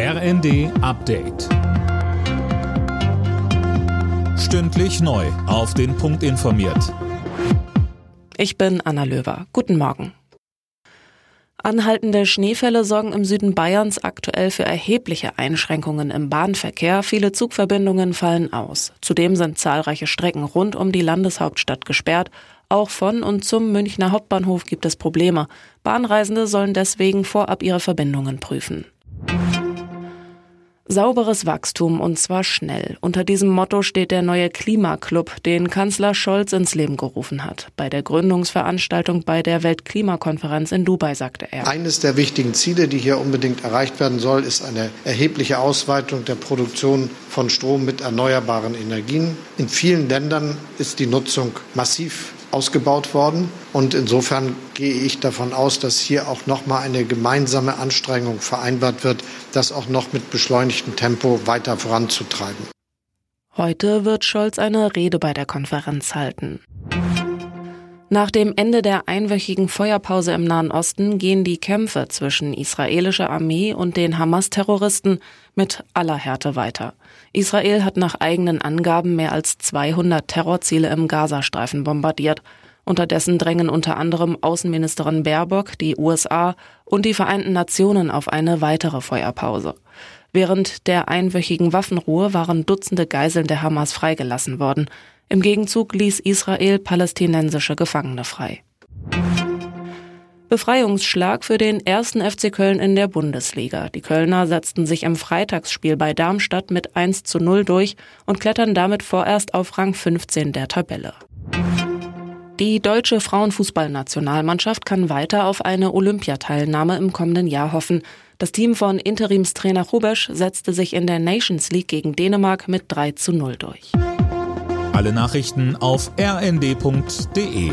RND Update. Stündlich neu. Auf den Punkt informiert. Ich bin Anna Löwer. Guten Morgen. Anhaltende Schneefälle sorgen im Süden Bayerns aktuell für erhebliche Einschränkungen im Bahnverkehr. Viele Zugverbindungen fallen aus. Zudem sind zahlreiche Strecken rund um die Landeshauptstadt gesperrt. Auch von und zum Münchner Hauptbahnhof gibt es Probleme. Bahnreisende sollen deswegen vorab ihre Verbindungen prüfen. Sauberes Wachstum und zwar schnell. Unter diesem Motto steht der neue Klimaclub, den Kanzler Scholz ins Leben gerufen hat. Bei der Gründungsveranstaltung bei der Weltklimakonferenz in Dubai sagte er. Eines der wichtigen Ziele, die hier unbedingt erreicht werden soll, ist eine erhebliche Ausweitung der Produktion von Strom mit erneuerbaren Energien. In vielen Ländern ist die Nutzung massiv ausgebaut worden. Und insofern gehe ich davon aus, dass hier auch noch mal eine gemeinsame Anstrengung vereinbart wird, das auch noch mit beschleunigtem Tempo weiter voranzutreiben. Heute wird Scholz eine Rede bei der Konferenz halten. Nach dem Ende der einwöchigen Feuerpause im Nahen Osten gehen die Kämpfe zwischen israelischer Armee und den Hamas-Terroristen mit aller Härte weiter. Israel hat nach eigenen Angaben mehr als 200 Terrorziele im Gazastreifen bombardiert. Unterdessen drängen unter anderem Außenministerin Baerbock, die USA und die Vereinten Nationen auf eine weitere Feuerpause. Während der einwöchigen Waffenruhe waren Dutzende Geiseln der Hamas freigelassen worden. Im Gegenzug ließ Israel palästinensische Gefangene frei. Befreiungsschlag für den ersten FC Köln in der Bundesliga. Die Kölner setzten sich im Freitagsspiel bei Darmstadt mit 1 zu 0 durch und klettern damit vorerst auf Rang 15 der Tabelle. Die deutsche Frauenfußballnationalmannschaft kann weiter auf eine Olympiateilnahme im kommenden Jahr hoffen. Das Team von Interimstrainer Rubesch setzte sich in der Nations League gegen Dänemark mit 3 zu 0 durch. Alle Nachrichten auf rnd.de